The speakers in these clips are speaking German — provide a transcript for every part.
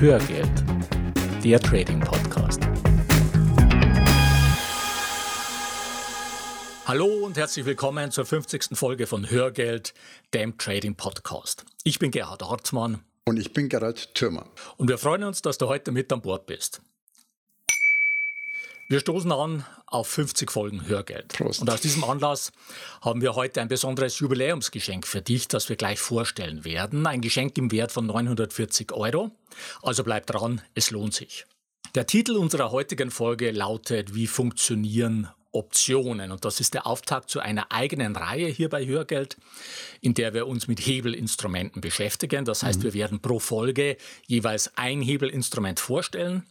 Hörgeld, der Trading Podcast. Hallo und herzlich willkommen zur 50. Folge von Hörgeld, dem Trading Podcast. Ich bin Gerhard Hartmann. Und ich bin Gerhard Thürmer. Und wir freuen uns, dass du heute mit an Bord bist. Wir stoßen an auf 50 Folgen Hörgeld. Prost. Und aus diesem Anlass haben wir heute ein besonderes Jubiläumsgeschenk für dich, das wir gleich vorstellen werden. Ein Geschenk im Wert von 940 Euro. Also bleib dran, es lohnt sich. Der Titel unserer heutigen Folge lautet Wie funktionieren Optionen. Und das ist der Auftakt zu einer eigenen Reihe hier bei Hörgeld, in der wir uns mit Hebelinstrumenten beschäftigen. Das heißt, mhm. wir werden pro Folge jeweils ein Hebelinstrument vorstellen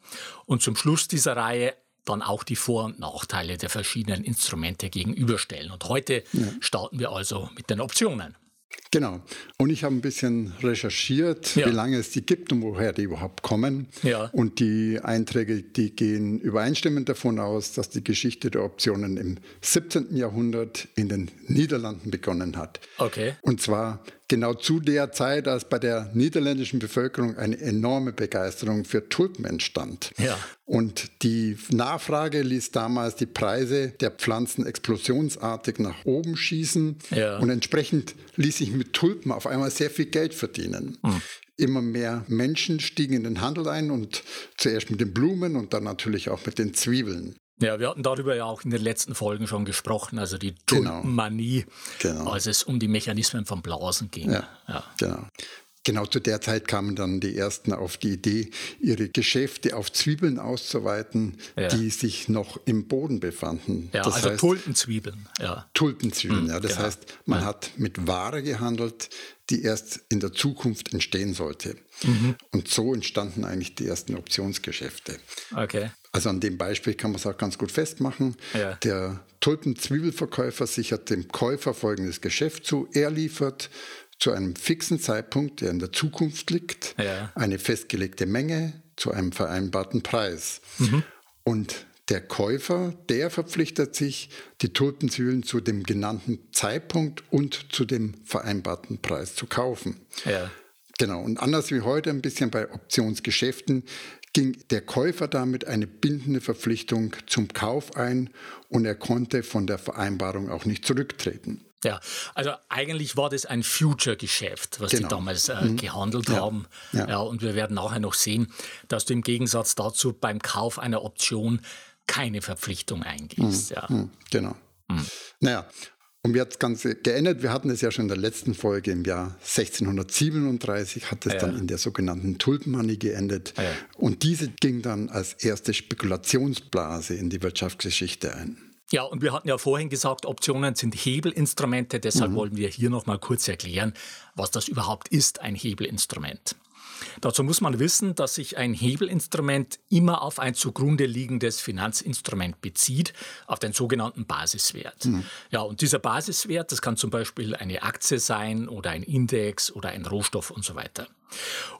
und zum Schluss dieser Reihe dann auch die Vor- und Nachteile der verschiedenen Instrumente gegenüberstellen. Und heute ja. starten wir also mit den Optionen. Genau. Und ich habe ein bisschen recherchiert, ja. wie lange es die gibt und woher die überhaupt kommen. Ja. Und die Einträge, die gehen übereinstimmend davon aus, dass die Geschichte der Optionen im 17. Jahrhundert in den Niederlanden begonnen hat. Okay. Und zwar genau zu der Zeit, als bei der niederländischen Bevölkerung eine enorme Begeisterung für Tulpen entstand. Ja. Und die Nachfrage ließ damals die Preise der Pflanzen explosionsartig nach oben schießen. Ja. Und entsprechend ließ sich mit Tulpen auf einmal sehr viel Geld verdienen. Mhm. Immer mehr Menschen stiegen in den Handel ein und zuerst mit den Blumen und dann natürlich auch mit den Zwiebeln. Ja, wir hatten darüber ja auch in den letzten Folgen schon gesprochen, also die Tulpenmanie, genau. genau. als es um die Mechanismen von Blasen ging. Ja, ja. genau. Genau zu der Zeit kamen dann die ersten auf die Idee, ihre Geschäfte auf Zwiebeln auszuweiten, ja. die sich noch im Boden befanden. Ja, das also heißt, Tulpenzwiebeln. Ja. Tulpenzwiebeln, mhm, ja. Das genau. heißt, man hat mit Ware gehandelt, die erst in der Zukunft entstehen sollte. Mhm. Und so entstanden eigentlich die ersten Optionsgeschäfte. Okay. Also an dem Beispiel kann man es auch ganz gut festmachen. Ja. Der Tulpenzwiebelverkäufer sichert dem Käufer folgendes Geschäft zu. Er liefert zu einem fixen Zeitpunkt, der in der Zukunft liegt, ja. eine festgelegte Menge zu einem vereinbarten Preis. Mhm. Und der Käufer, der verpflichtet sich, die Tulpenzwiebeln zu dem genannten Zeitpunkt und zu dem vereinbarten Preis zu kaufen. Ja. Genau, und anders wie heute ein bisschen bei Optionsgeschäften ging der Käufer damit eine bindende Verpflichtung zum Kauf ein und er konnte von der Vereinbarung auch nicht zurücktreten. Ja, also eigentlich war das ein Future-Geschäft, was genau. die damals äh, mhm. gehandelt ja. haben. Ja. ja. und wir werden nachher noch sehen, dass du im Gegensatz dazu beim Kauf einer Option keine Verpflichtung eingehst. Mhm. Ja. Mhm. Genau. Mhm. Naja, und wie hat das Ganze geändert? Wir hatten es ja schon in der letzten Folge im Jahr 1637, hat es ja. dann in der sogenannten Tulpenmoney geendet. Ja. Und diese ging dann als erste Spekulationsblase in die Wirtschaftsgeschichte ein. Ja, und wir hatten ja vorhin gesagt, Optionen sind Hebelinstrumente. Deshalb mhm. wollen wir hier nochmal kurz erklären, was das überhaupt ist, ein Hebelinstrument. Dazu muss man wissen, dass sich ein Hebelinstrument immer auf ein zugrunde liegendes Finanzinstrument bezieht, auf den sogenannten Basiswert. Mhm. Ja, und dieser Basiswert, das kann zum Beispiel eine Aktie sein oder ein Index oder ein Rohstoff und so weiter.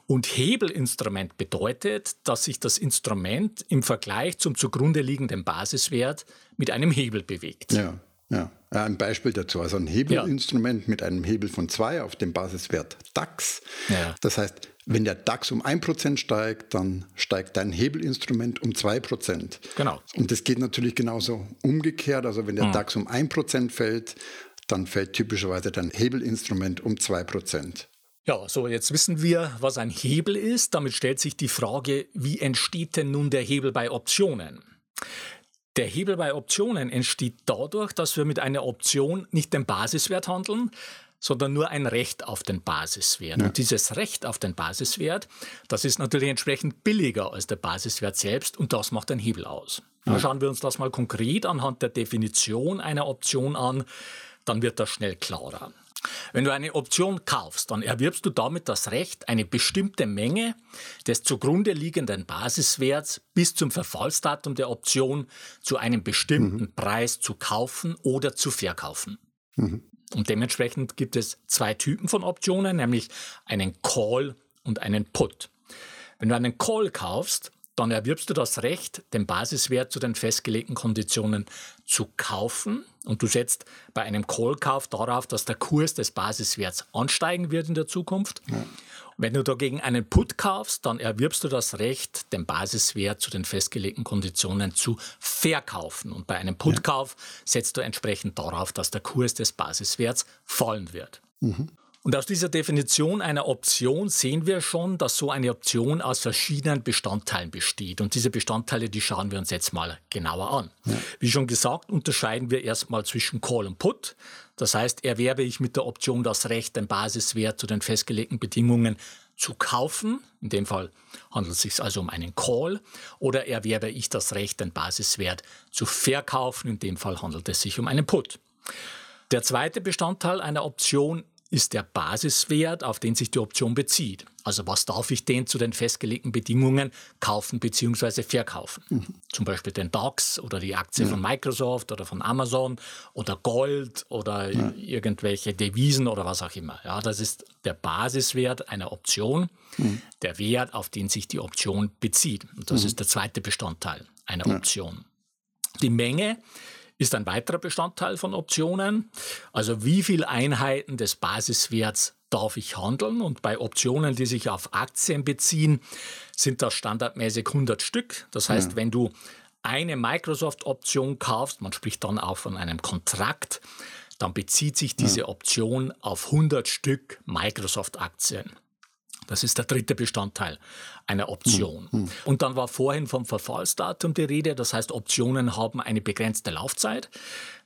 Und Hebelinstrument bedeutet, dass sich das Instrument im Vergleich zum zugrunde liegenden Basiswert mit einem Hebel bewegt. Ja. Ja, ein Beispiel dazu. Also ein Hebelinstrument ja. mit einem Hebel von 2 auf dem Basiswert DAX. Ja. Das heißt, wenn der DAX um 1% steigt, dann steigt dein Hebelinstrument um 2%. Genau. Und das geht natürlich genauso umgekehrt. Also wenn der mhm. DAX um 1% fällt, dann fällt typischerweise dein Hebelinstrument um 2%. Ja, so jetzt wissen wir, was ein Hebel ist. Damit stellt sich die Frage, wie entsteht denn nun der Hebel bei Optionen? Der Hebel bei Optionen entsteht dadurch, dass wir mit einer Option nicht den Basiswert handeln, sondern nur ein Recht auf den Basiswert. Ja. Und dieses Recht auf den Basiswert, das ist natürlich entsprechend billiger als der Basiswert selbst und das macht den Hebel aus. Ja. Schauen wir uns das mal konkret anhand der Definition einer Option an, dann wird das schnell klarer. Wenn du eine Option kaufst, dann erwirbst du damit das Recht, eine bestimmte Menge des zugrunde liegenden Basiswerts bis zum Verfallsdatum der Option zu einem bestimmten mhm. Preis zu kaufen oder zu verkaufen. Mhm. Und dementsprechend gibt es zwei Typen von Optionen, nämlich einen Call und einen Put. Wenn du einen Call kaufst, dann erwirbst du das Recht, den Basiswert zu den festgelegten Konditionen zu kaufen. Und du setzt bei einem Call-Kauf darauf, dass der Kurs des Basiswerts ansteigen wird in der Zukunft. Ja. Wenn du dagegen einen Put kaufst, dann erwirbst du das Recht, den Basiswert zu den festgelegten Konditionen zu verkaufen. Und bei einem Putkauf setzt du entsprechend darauf, dass der Kurs des Basiswerts fallen wird. Mhm. Und aus dieser Definition einer Option sehen wir schon, dass so eine Option aus verschiedenen Bestandteilen besteht. Und diese Bestandteile, die schauen wir uns jetzt mal genauer an. Ja. Wie schon gesagt, unterscheiden wir erstmal zwischen Call und Put. Das heißt, erwerbe ich mit der Option das Recht, den Basiswert zu den festgelegten Bedingungen zu kaufen. In dem Fall handelt es sich also um einen Call. Oder erwerbe ich das Recht, den Basiswert zu verkaufen. In dem Fall handelt es sich um einen Put. Der zweite Bestandteil einer Option ist der Basiswert, auf den sich die Option bezieht. Also was darf ich denn zu den festgelegten Bedingungen kaufen bzw. verkaufen? Mhm. Zum Beispiel den DAX oder die Aktie ja. von Microsoft oder von Amazon oder Gold oder ja. irgendwelche Devisen oder was auch immer. Ja, das ist der Basiswert einer Option, mhm. der Wert, auf den sich die Option bezieht. Und das mhm. ist der zweite Bestandteil einer ja. Option. Die Menge ist ein weiterer Bestandteil von Optionen. Also wie viele Einheiten des Basiswerts darf ich handeln? Und bei Optionen, die sich auf Aktien beziehen, sind das standardmäßig 100 Stück. Das heißt, ja. wenn du eine Microsoft-Option kaufst, man spricht dann auch von einem Kontrakt, dann bezieht sich diese Option auf 100 Stück Microsoft-Aktien. Das ist der dritte Bestandteil einer Option. Mhm. Und dann war vorhin vom Verfallsdatum die Rede. Das heißt, Optionen haben eine begrenzte Laufzeit.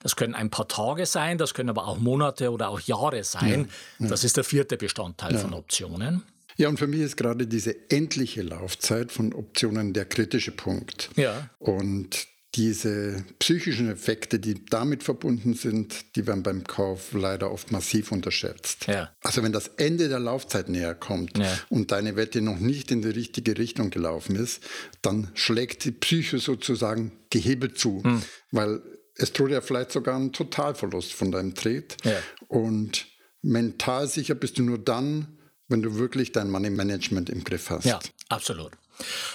Das können ein paar Tage sein, das können aber auch Monate oder auch Jahre sein. Ja, ja. Das ist der vierte Bestandteil ja. von Optionen. Ja, und für mich ist gerade diese endliche Laufzeit von Optionen der kritische Punkt. Ja. Und diese psychischen Effekte, die damit verbunden sind, die werden beim Kauf leider oft massiv unterschätzt. Ja. Also wenn das Ende der Laufzeit näher kommt ja. und deine Wette noch nicht in die richtige Richtung gelaufen ist, dann schlägt die Psyche sozusagen gehebelt zu, hm. weil es droht ja vielleicht sogar ein Totalverlust von deinem Trade. Ja. Und mental sicher bist du nur dann, wenn du wirklich dein Money Management im Griff hast. Ja, absolut.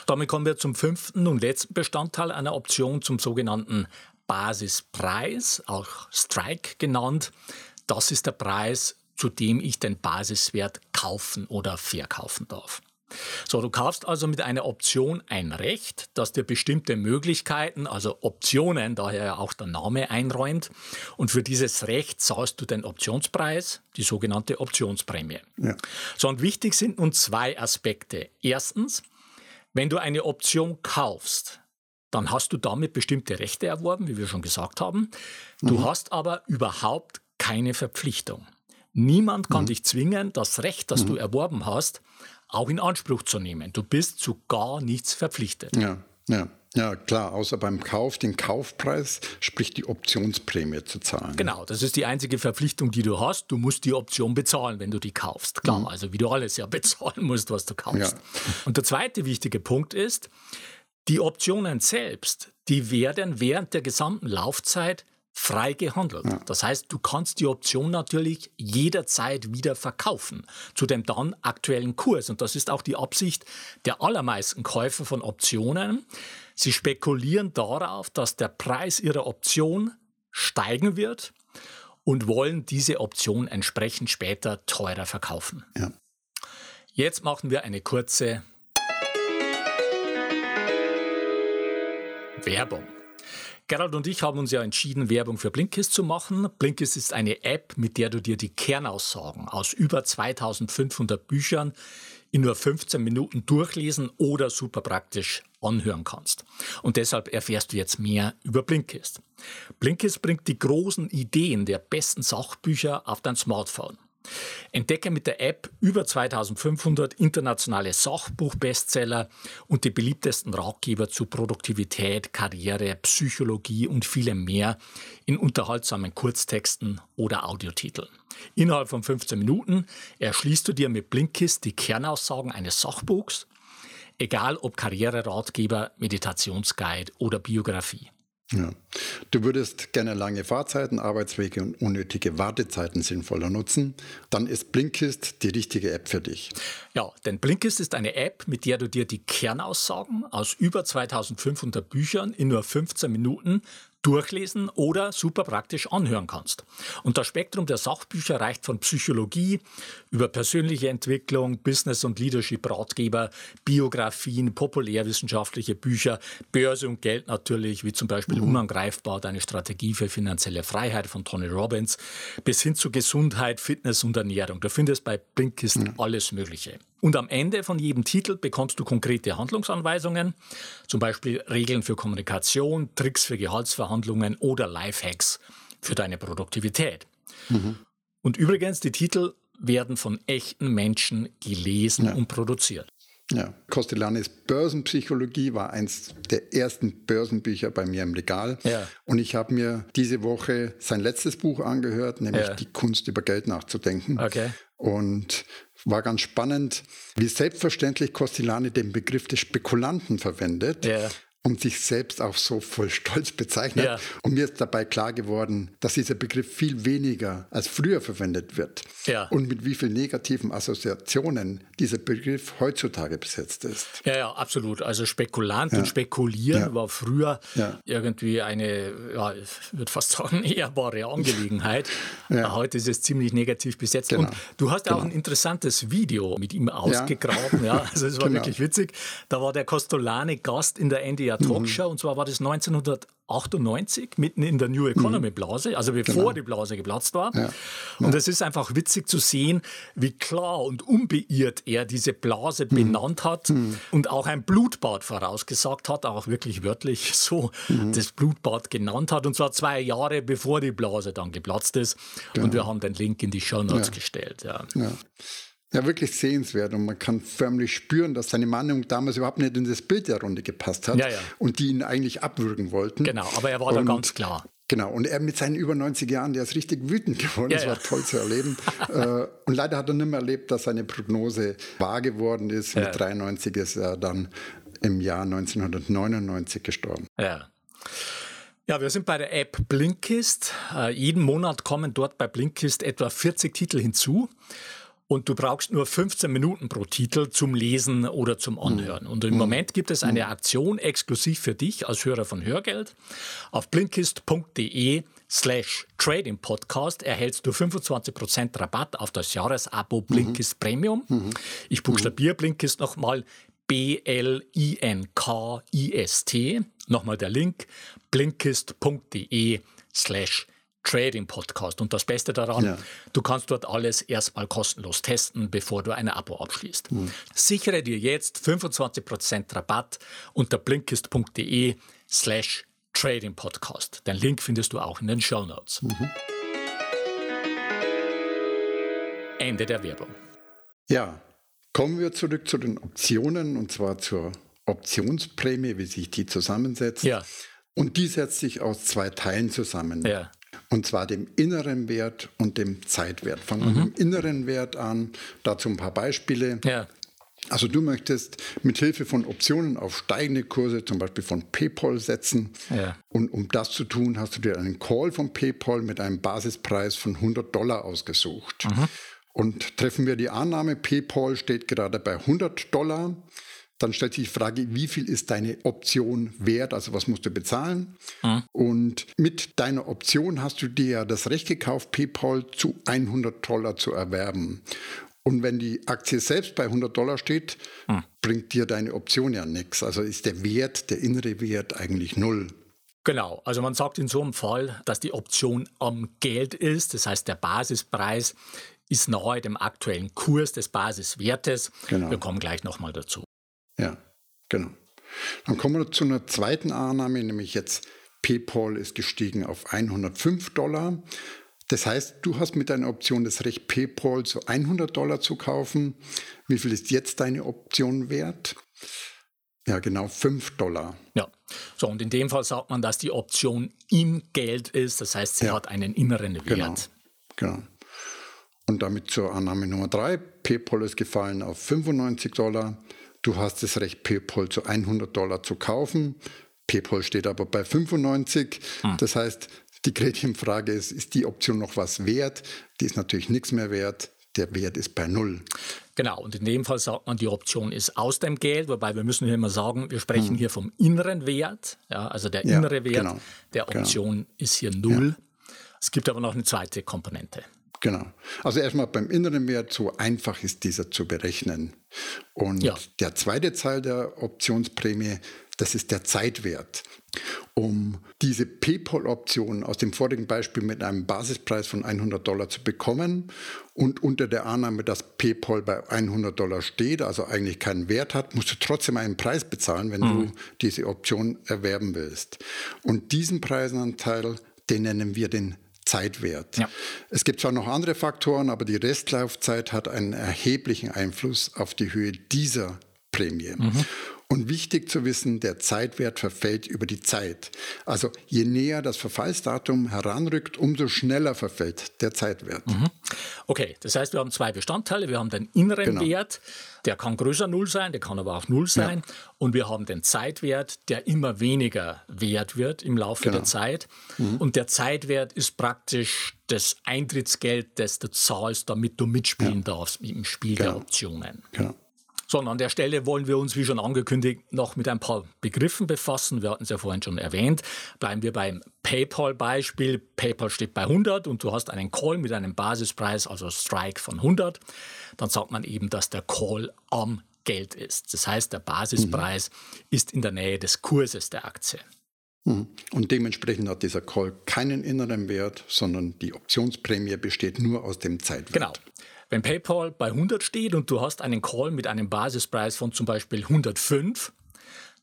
Damit kommen wir zum fünften und letzten Bestandteil einer Option, zum sogenannten Basispreis, auch Strike genannt. Das ist der Preis, zu dem ich den Basiswert kaufen oder verkaufen darf. So, du kaufst also mit einer Option ein Recht, das dir bestimmte Möglichkeiten, also Optionen, daher ja auch der Name einräumt. Und für dieses Recht zahlst du den Optionspreis, die sogenannte Optionsprämie. Ja. So, und wichtig sind nun zwei Aspekte. Erstens, wenn du eine Option kaufst, dann hast du damit bestimmte Rechte erworben, wie wir schon gesagt haben. Du mhm. hast aber überhaupt keine Verpflichtung. Niemand kann mhm. dich zwingen, das Recht, das mhm. du erworben hast, auch in Anspruch zu nehmen. Du bist zu gar nichts verpflichtet. Ja, ja. Ja, klar, außer beim Kauf, den Kaufpreis, sprich die Optionsprämie zu zahlen. Genau, das ist die einzige Verpflichtung, die du hast. Du musst die Option bezahlen, wenn du die kaufst. Klar, mhm. also wie du alles ja bezahlen musst, was du kaufst. Ja. Und der zweite wichtige Punkt ist, die Optionen selbst, die werden während der gesamten Laufzeit frei gehandelt. Ja. Das heißt, du kannst die Option natürlich jederzeit wieder verkaufen zu dem dann aktuellen Kurs. Und das ist auch die Absicht der allermeisten Käufer von Optionen. Sie spekulieren darauf, dass der Preis ihrer Option steigen wird und wollen diese Option entsprechend später teurer verkaufen. Ja. Jetzt machen wir eine kurze Werbung. Gerald und ich haben uns ja entschieden, Werbung für Blinkist zu machen. Blinkist ist eine App, mit der du dir die Kernaussagen aus über 2500 Büchern in nur 15 Minuten durchlesen oder super praktisch anhören kannst. Und deshalb erfährst du jetzt mehr über Blinkist. Blinkist bringt die großen Ideen der besten Sachbücher auf dein Smartphone. Entdecke mit der App über 2500 internationale Sachbuchbestseller und die beliebtesten Ratgeber zu Produktivität, Karriere, Psychologie und vielem mehr in unterhaltsamen Kurztexten oder Audiotiteln. Innerhalb von 15 Minuten erschließt du dir mit Blinkist die Kernaussagen eines Sachbuchs, egal ob Karriereratgeber, Meditationsguide oder Biografie. Ja. Du würdest gerne lange Fahrzeiten, Arbeitswege und unnötige Wartezeiten sinnvoller nutzen. Dann ist Blinkist die richtige App für dich. Ja, denn Blinkist ist eine App, mit der du dir die Kernaussagen aus über 2500 Büchern in nur 15 Minuten durchlesen oder super praktisch anhören kannst. Und das Spektrum der Sachbücher reicht von Psychologie über persönliche Entwicklung, Business- und Leadership-Ratgeber, Biografien, populärwissenschaftliche Bücher, Börse und Geld natürlich, wie zum Beispiel mhm. Unangreifbar, deine Strategie für finanzielle Freiheit von Tony Robbins, bis hin zu Gesundheit, Fitness und Ernährung. Du findest bei Blinkist mhm. alles Mögliche. Und am Ende von jedem Titel bekommst du konkrete Handlungsanweisungen, zum Beispiel Regeln für Kommunikation, Tricks für Gehaltsverhandlungen oder Lifehacks für deine Produktivität. Mhm. Und übrigens, die Titel werden von echten Menschen gelesen ja. und produziert. Ja, Costellanis Börsenpsychologie war eins der ersten Börsenbücher bei mir im Regal. Ja. Und ich habe mir diese Woche sein letztes Buch angehört, nämlich ja. Die Kunst über Geld nachzudenken. Okay. Und war ganz spannend, wie selbstverständlich Costillani den Begriff des Spekulanten verwendet. Ja und sich selbst auch so voll Stolz bezeichnet. Ja. Und mir ist dabei klar geworden, dass dieser Begriff viel weniger als früher verwendet wird. Ja. Und mit wie vielen negativen Assoziationen dieser Begriff heutzutage besetzt ist. Ja, ja, absolut. Also Spekulant ja. und Spekulieren war früher irgendwie eine, ja, ich würde fast sagen, ehrbare Angelegenheit. Heute ist es ziemlich negativ besetzt. Genau. Und du hast genau. auch ein interessantes Video mit ihm ausgegraben. Ja. also es war genau. wirklich witzig. Da war der Costolane Gast in der NDR Talkshow mhm. und zwar war das 1998 mitten in der New mhm. Economy Blase, also bevor genau. die Blase geplatzt war. Ja. Und es ist einfach witzig zu sehen, wie klar und unbeirrt er diese Blase mhm. benannt hat mhm. und auch ein Blutbad vorausgesagt hat, auch wirklich wörtlich so mhm. das Blutbad genannt hat und zwar zwei Jahre bevor die Blase dann geplatzt ist. Genau. Und wir haben den Link in die Show Notes ja. gestellt. Ja. Ja. Wirklich sehenswert und man kann förmlich spüren, dass seine Meinung damals überhaupt nicht in das Bild der Runde gepasst hat ja, ja. und die ihn eigentlich abwürgen wollten. Genau, aber er war da ganz klar. Genau, und er mit seinen über 90 Jahren, der ist richtig wütend geworden. Ja, das war toll zu erleben. Äh, und leider hat er nicht mehr erlebt, dass seine Prognose wahr geworden ist. Mit 93 ist er dann im Jahr 1999 gestorben. Ja. Ja, wir sind bei der App Blinkist. Äh, jeden Monat kommen dort bei Blinkist etwa 40 Titel hinzu und du brauchst nur 15 Minuten pro Titel zum Lesen oder zum Anhören. Und im mhm. Moment gibt es eine mhm. Aktion exklusiv für dich als Hörer von Hörgeld. Auf blinkist.de slash Trading Podcast erhältst du 25% Rabatt auf das Jahresabo mhm. Blinkist Premium. Ich buchstabiere Blinkist nochmal B-L-I-N-K-I-S-T. Nochmal der Link blinkist.de slash Trading Podcast. Und das Beste daran, ja. du kannst dort alles erstmal kostenlos testen, bevor du ein Abo abschließt. Mhm. Sichere dir jetzt 25% Rabatt unter blinkist.de slash Trading Podcast. Den Link findest du auch in den Show Notes. Mhm. Ende der Werbung. Ja, kommen wir zurück zu den Optionen und zwar zur Optionsprämie, wie sich die zusammensetzt. Ja. Und die setzt sich aus zwei Teilen zusammen. Ja. Und zwar dem inneren Wert und dem Zeitwert. Fangen wir mhm. mit dem inneren Wert an. Dazu ein paar Beispiele. Ja. Also du möchtest mit Hilfe von Optionen auf steigende Kurse, zum Beispiel von PayPal, setzen. Ja. Und um das zu tun, hast du dir einen Call von PayPal mit einem Basispreis von 100 Dollar ausgesucht. Mhm. Und treffen wir die Annahme, PayPal steht gerade bei 100 Dollar, dann stellt sich die Frage, wie viel ist deine Option wert? Also was musst du bezahlen? Mhm. Und mit deiner Option hast du dir das Recht gekauft, PayPal zu 100 Dollar zu erwerben. Und wenn die Aktie selbst bei 100 Dollar steht, mhm. bringt dir deine Option ja nichts. Also ist der Wert, der innere Wert eigentlich null. Genau, also man sagt in so einem Fall, dass die Option am Geld ist, das heißt der Basispreis ist nahe dem aktuellen Kurs des Basiswertes. Genau. Wir kommen gleich nochmal dazu. Ja, genau. Dann kommen wir zu einer zweiten Annahme, nämlich jetzt PayPal ist gestiegen auf 105 Dollar. Das heißt, du hast mit deiner Option das Recht, PayPal zu 100 Dollar zu kaufen. Wie viel ist jetzt deine Option wert? Ja, genau, 5 Dollar. Ja, so und in dem Fall sagt man, dass die Option im Geld ist. Das heißt, sie ja. hat einen inneren Wert. Genau, genau. Und damit zur Annahme Nummer 3. PayPal ist gefallen auf 95 Dollar. Du hast das Recht, PayPal zu 100 Dollar zu kaufen. PayPal steht aber bei 95. Hm. Das heißt, die Gretchenfrage ist, ist die Option noch was wert? Die ist natürlich nichts mehr wert. Der Wert ist bei Null. Genau, und in dem Fall sagt man, die Option ist aus dem Geld, wobei wir müssen hier immer sagen, wir sprechen hm. hier vom inneren Wert. Ja, also der innere ja, Wert genau. der genau. Option genau. ist hier Null. Ja. Es gibt aber noch eine zweite Komponente. Genau. Also erstmal beim inneren Wert, so einfach ist dieser zu berechnen. Und ja. der zweite Teil der Optionsprämie, das ist der Zeitwert. Um diese PayPal-Option aus dem vorigen Beispiel mit einem Basispreis von 100 Dollar zu bekommen und unter der Annahme, dass PayPal bei 100 Dollar steht, also eigentlich keinen Wert hat, musst du trotzdem einen Preis bezahlen, wenn mhm. du diese Option erwerben willst. Und diesen Preisanteil, den nennen wir den Zeitwert. Ja. Es gibt zwar noch andere Faktoren, aber die Restlaufzeit hat einen erheblichen Einfluss auf die Höhe dieser Prämie. Mhm. Und wichtig zu wissen, der Zeitwert verfällt über die Zeit. Also je näher das Verfallsdatum heranrückt, umso schneller verfällt der Zeitwert. Mhm. Okay, das heißt, wir haben zwei Bestandteile. Wir haben den inneren genau. Wert, der kann größer Null sein, der kann aber auch Null sein. Ja. Und wir haben den Zeitwert, der immer weniger wert wird im Laufe genau. der Zeit. Mhm. Und der Zeitwert ist praktisch das Eintrittsgeld, das du zahlst, damit du mitspielen ja. darfst im Spiel genau. der Optionen. Genau. So, und an der Stelle wollen wir uns, wie schon angekündigt, noch mit ein paar Begriffen befassen. Wir hatten es ja vorhin schon erwähnt. Bleiben wir beim PayPal-Beispiel. PayPal steht bei 100 und du hast einen Call mit einem Basispreis, also Strike von 100. Dann sagt man eben, dass der Call am Geld ist. Das heißt, der Basispreis mhm. ist in der Nähe des Kurses der Aktie. Mhm. Und dementsprechend hat dieser Call keinen inneren Wert, sondern die Optionsprämie besteht nur aus dem Zeitwert. Genau. Wenn PayPal bei 100 steht und du hast einen Call mit einem Basispreis von zum Beispiel 105,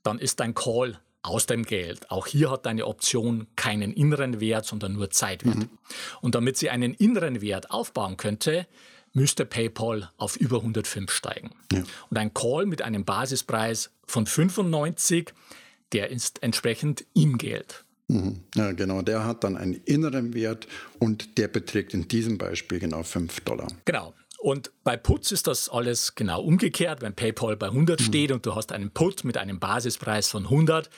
dann ist dein Call aus dem Geld. Auch hier hat deine Option keinen inneren Wert, sondern nur Zeitwert. Mhm. Und damit sie einen inneren Wert aufbauen könnte, müsste PayPal auf über 105 steigen. Ja. Und ein Call mit einem Basispreis von 95, der ist entsprechend im Geld. Mhm. Ja, genau, der hat dann einen inneren Wert und der beträgt in diesem Beispiel genau 5 Dollar. Genau. Und bei Puts ist das alles genau umgekehrt. Wenn PayPal bei 100 mhm. steht und du hast einen Put mit einem Basispreis von 100,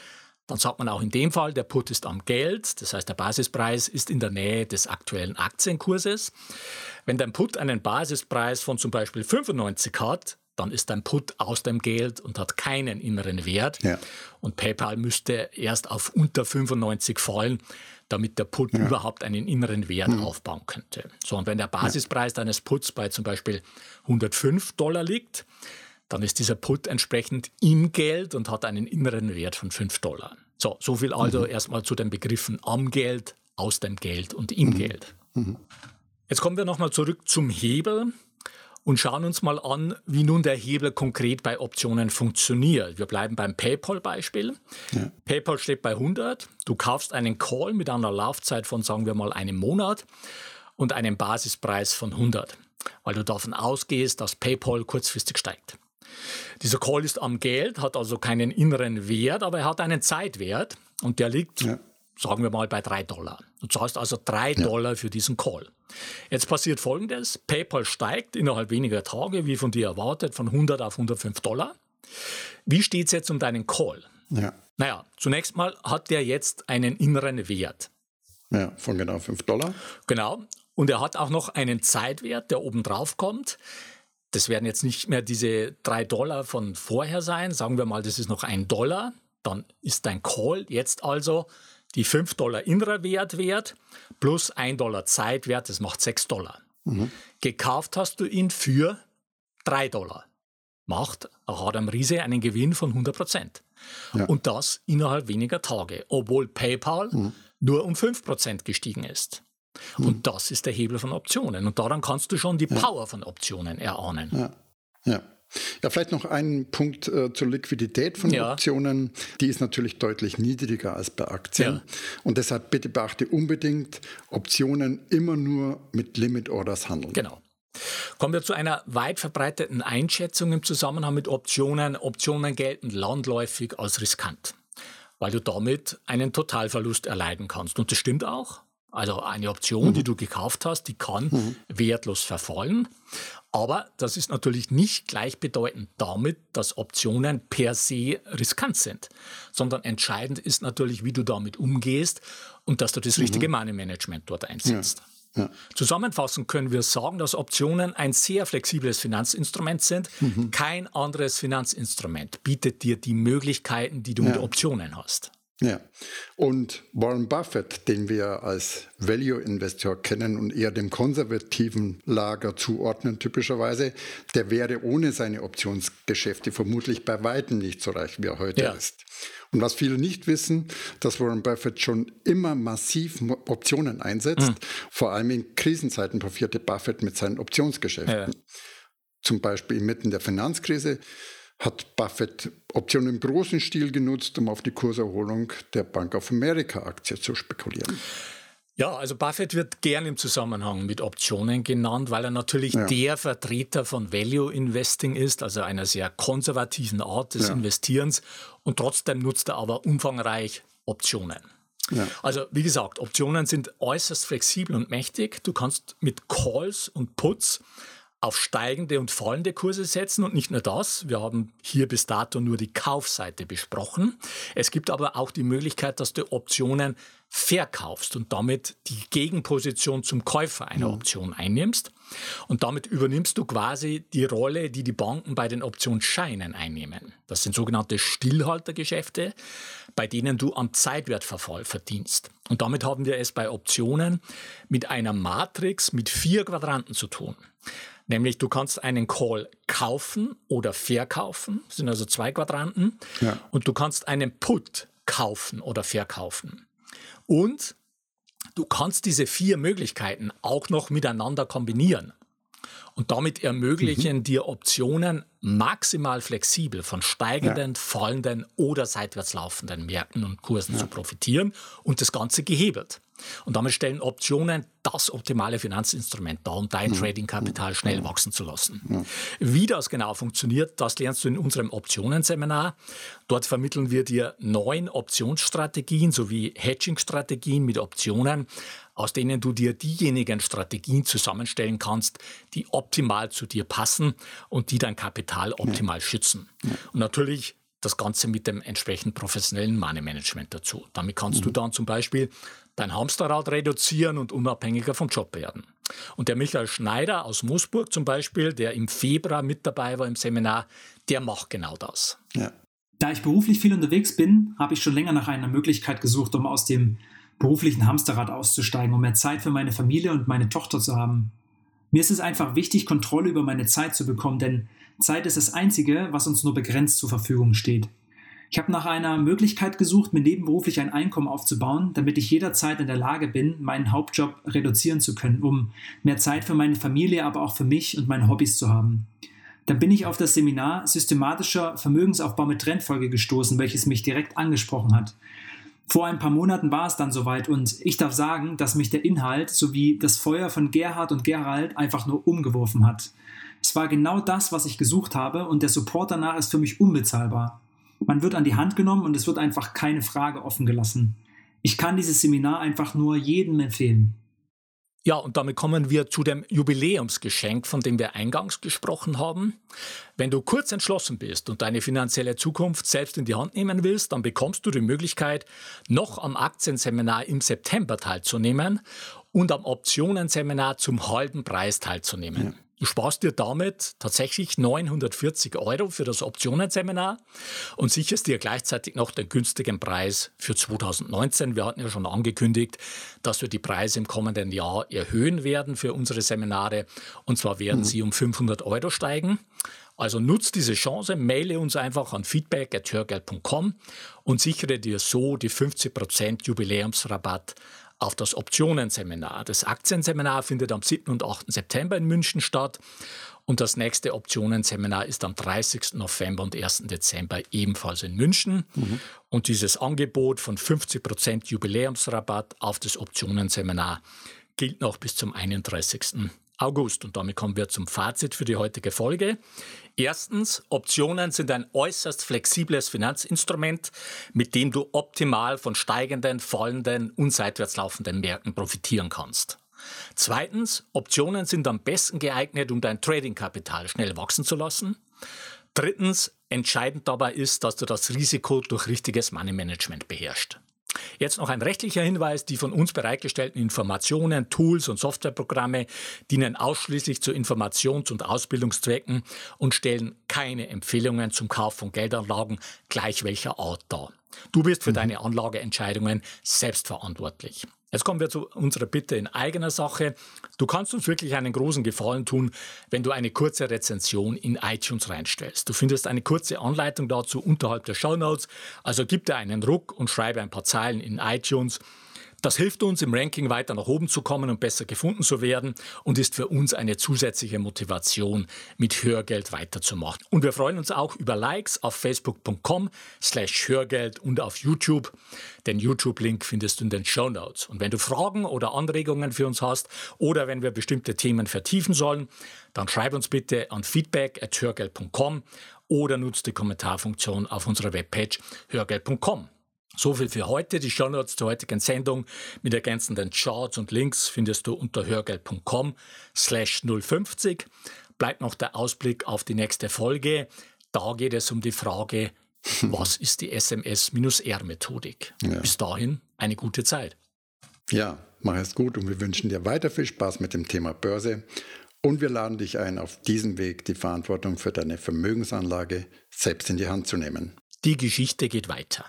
dann sagt man auch in dem Fall, der Put ist am Geld, das heißt der Basispreis ist in der Nähe des aktuellen Aktienkurses. Wenn dein Put einen Basispreis von zum Beispiel 95 hat, dann ist dein Put aus dem Geld und hat keinen inneren Wert. Ja. Und PayPal müsste erst auf unter 95 fallen, damit der Put ja. überhaupt einen inneren Wert mhm. aufbauen könnte. So, und wenn der Basispreis ja. deines Puts bei zum Beispiel 105 Dollar liegt, dann ist dieser Put entsprechend im Geld und hat einen inneren Wert von 5 Dollar. So, so viel also mhm. erstmal zu den Begriffen am Geld, aus dem Geld und im mhm. Geld. Mhm. Jetzt kommen wir nochmal zurück zum Hebel und schauen uns mal an, wie nun der Hebel konkret bei Optionen funktioniert. Wir bleiben beim PayPal-Beispiel. Ja. PayPal steht bei 100. Du kaufst einen Call mit einer Laufzeit von, sagen wir mal, einem Monat und einem Basispreis von 100, weil du davon ausgehst, dass PayPal kurzfristig steigt. Dieser Call ist am Geld, hat also keinen inneren Wert, aber er hat einen Zeitwert und der liegt ja sagen wir mal, bei drei Dollar. Du zahlst also drei ja. Dollar für diesen Call. Jetzt passiert Folgendes. PayPal steigt innerhalb weniger Tage, wie von dir erwartet, von 100 auf 105 Dollar. Wie steht es jetzt um deinen Call? Ja. Naja, zunächst mal hat der jetzt einen inneren Wert. Ja, von genau 5 Dollar. Genau. Und er hat auch noch einen Zeitwert, der oben drauf kommt. Das werden jetzt nicht mehr diese drei Dollar von vorher sein. Sagen wir mal, das ist noch ein Dollar. Dann ist dein Call jetzt also die 5 Dollar innerer Wert wert plus 1 Dollar Zeitwert, das macht 6 Dollar. Mhm. Gekauft hast du ihn für 3 Dollar. Macht Adam Riese einen Gewinn von 100 Prozent. Ja. Und das innerhalb weniger Tage, obwohl PayPal mhm. nur um 5 Prozent gestiegen ist. Mhm. Und das ist der Hebel von Optionen. Und daran kannst du schon die ja. Power von Optionen erahnen. Ja. ja. Ja, vielleicht noch ein Punkt äh, zur Liquidität von ja. Optionen. Die ist natürlich deutlich niedriger als bei Aktien. Ja. Und deshalb bitte beachte unbedingt, Optionen immer nur mit Limit Orders handeln. Genau. Kommen wir zu einer weit verbreiteten Einschätzung im Zusammenhang mit Optionen. Optionen gelten landläufig als riskant, weil du damit einen Totalverlust erleiden kannst. Und das stimmt auch. Also eine Option, mhm. die du gekauft hast, die kann mhm. wertlos verfallen. Aber das ist natürlich nicht gleichbedeutend damit, dass Optionen per se riskant sind, sondern entscheidend ist natürlich, wie du damit umgehst und dass du das richtige mhm. Money Management dort einsetzt. Ja. Ja. Zusammenfassend können wir sagen, dass Optionen ein sehr flexibles Finanzinstrument sind. Mhm. Kein anderes Finanzinstrument bietet dir die Möglichkeiten, die du ja. mit Optionen hast. Ja, und Warren Buffett, den wir als Value-Investor kennen und eher dem konservativen Lager zuordnen, typischerweise, der wäre ohne seine Optionsgeschäfte vermutlich bei weitem nicht so reich, wie er heute ja. ist. Und was viele nicht wissen, dass Warren Buffett schon immer massiv Optionen einsetzt. Mhm. Vor allem in Krisenzeiten profierte Buffett mit seinen Optionsgeschäften. Ja. Zum Beispiel inmitten der Finanzkrise hat Buffett Optionen im großen Stil genutzt, um auf die Kurserholung der Bank of America Aktie zu spekulieren. Ja, also Buffett wird gern im Zusammenhang mit Optionen genannt, weil er natürlich ja. der Vertreter von Value Investing ist, also einer sehr konservativen Art des ja. Investierens. Und trotzdem nutzt er aber umfangreich Optionen. Ja. Also wie gesagt, Optionen sind äußerst flexibel und mächtig. Du kannst mit Calls und Puts auf steigende und fallende Kurse setzen. Und nicht nur das, wir haben hier bis dato nur die Kaufseite besprochen. Es gibt aber auch die Möglichkeit, dass du Optionen verkaufst und damit die Gegenposition zum Käufer einer Option einnimmst. Und damit übernimmst du quasi die Rolle, die die Banken bei den Optionsscheinen einnehmen. Das sind sogenannte Stillhaltergeschäfte, bei denen du am Zeitwertverfall verdienst. Und damit haben wir es bei Optionen mit einer Matrix mit vier Quadranten zu tun. Nämlich du kannst einen Call kaufen oder verkaufen, das sind also zwei Quadranten. Ja. Und du kannst einen Put kaufen oder verkaufen. Und du kannst diese vier Möglichkeiten auch noch miteinander kombinieren. Und damit ermöglichen mhm. dir Optionen maximal flexibel von steigenden, ja. fallenden oder seitwärts laufenden Märkten und Kursen ja. zu profitieren und das Ganze gehebelt. Und damit stellen Optionen das optimale Finanzinstrument dar, um dein. Trading-Kapital schnell wachsen zu lassen. Wie das genau funktioniert, das lernst du in unserem Optionenseminar. Dort vermitteln wir dir neun Optionsstrategien sowie Hedging-Strategien mit Optionen, aus denen du dir diejenigen Strategien zusammenstellen kannst, die optimal zu dir passen und die dein Kapital optimal schützen. Und natürlich das Ganze mit dem entsprechend professionellen Money Management dazu. Damit kannst mhm. du dann zum Beispiel dein Hamsterrad reduzieren und unabhängiger vom Job werden. Und der Michael Schneider aus Moosburg zum Beispiel, der im Februar mit dabei war im Seminar, der macht genau das. Ja. Da ich beruflich viel unterwegs bin, habe ich schon länger nach einer Möglichkeit gesucht, um aus dem beruflichen Hamsterrad auszusteigen, um mehr Zeit für meine Familie und meine Tochter zu haben. Mir ist es einfach wichtig, Kontrolle über meine Zeit zu bekommen, denn Zeit ist das Einzige, was uns nur begrenzt zur Verfügung steht. Ich habe nach einer Möglichkeit gesucht, mir nebenberuflich ein Einkommen aufzubauen, damit ich jederzeit in der Lage bin, meinen Hauptjob reduzieren zu können, um mehr Zeit für meine Familie, aber auch für mich und meine Hobbys zu haben. Dann bin ich auf das Seminar Systematischer Vermögensaufbau mit Trendfolge gestoßen, welches mich direkt angesprochen hat. Vor ein paar Monaten war es dann soweit und ich darf sagen, dass mich der Inhalt sowie das Feuer von Gerhard und Gerald einfach nur umgeworfen hat. Es war genau das, was ich gesucht habe und der Support danach ist für mich unbezahlbar. Man wird an die Hand genommen und es wird einfach keine Frage offen gelassen. Ich kann dieses Seminar einfach nur jedem empfehlen. Ja, und damit kommen wir zu dem Jubiläumsgeschenk, von dem wir eingangs gesprochen haben. Wenn du kurz entschlossen bist und deine finanzielle Zukunft selbst in die Hand nehmen willst, dann bekommst du die Möglichkeit, noch am Aktienseminar im September teilzunehmen und am Optionenseminar zum halben Preis teilzunehmen. Ja. Du sparst dir damit tatsächlich 940 Euro für das Optionenseminar und sicherst dir gleichzeitig noch den günstigen Preis für 2019. Wir hatten ja schon angekündigt, dass wir die Preise im kommenden Jahr erhöhen werden für unsere Seminare. Und zwar werden mhm. sie um 500 Euro steigen. Also nutzt diese Chance, maile uns einfach an feedback.hörgeld.com und sichere dir so die 50% Jubiläumsrabatt auf das Optionenseminar. Das Aktienseminar findet am 7. und 8. September in München statt. Und das nächste Optionenseminar ist am 30. November und 1. Dezember ebenfalls in München. Mhm. Und dieses Angebot von 50% Jubiläumsrabatt auf das Optionenseminar gilt noch bis zum 31. August. Und damit kommen wir zum Fazit für die heutige Folge. Erstens, Optionen sind ein äußerst flexibles Finanzinstrument, mit dem du optimal von steigenden, fallenden und seitwärts laufenden Märkten profitieren kannst. Zweitens, Optionen sind am besten geeignet, um dein Tradingkapital schnell wachsen zu lassen. Drittens, entscheidend dabei ist, dass du das Risiko durch richtiges Money Management beherrschst. Jetzt noch ein rechtlicher Hinweis. Die von uns bereitgestellten Informationen, Tools und Softwareprogramme dienen ausschließlich zu Informations- und Ausbildungszwecken und stellen keine Empfehlungen zum Kauf von Geldanlagen gleich welcher Art dar. Du bist für mhm. deine Anlageentscheidungen selbstverantwortlich. Jetzt kommen wir zu unserer Bitte in eigener Sache. Du kannst uns wirklich einen großen Gefallen tun, wenn du eine kurze Rezension in iTunes reinstellst. Du findest eine kurze Anleitung dazu unterhalb der Show Notes. Also gib dir einen Ruck und schreibe ein paar Zeilen in iTunes. Das hilft uns im Ranking weiter nach oben zu kommen und besser gefunden zu werden und ist für uns eine zusätzliche Motivation, mit Hörgeld weiterzumachen. Und wir freuen uns auch über Likes auf facebook.com slash Hörgeld und auf YouTube. Den YouTube-Link findest du in den Show Notes. Und wenn du Fragen oder Anregungen für uns hast oder wenn wir bestimmte Themen vertiefen sollen, dann schreib uns bitte an feedback at hörgeld.com oder nutzt die Kommentarfunktion auf unserer Webpage hörgeld.com. So viel für heute. Die Shownotes zur heutigen Sendung mit ergänzenden Charts und Links findest du unter hörgeld.com slash 050. Bleibt noch der Ausblick auf die nächste Folge. Da geht es um die Frage, was ist die SMS-R-Methodik? Ja. Bis dahin eine gute Zeit. Ja, mach es gut und wir wünschen dir weiter viel Spaß mit dem Thema Börse. Und wir laden dich ein, auf diesem Weg die Verantwortung für deine Vermögensanlage selbst in die Hand zu nehmen. Die Geschichte geht weiter.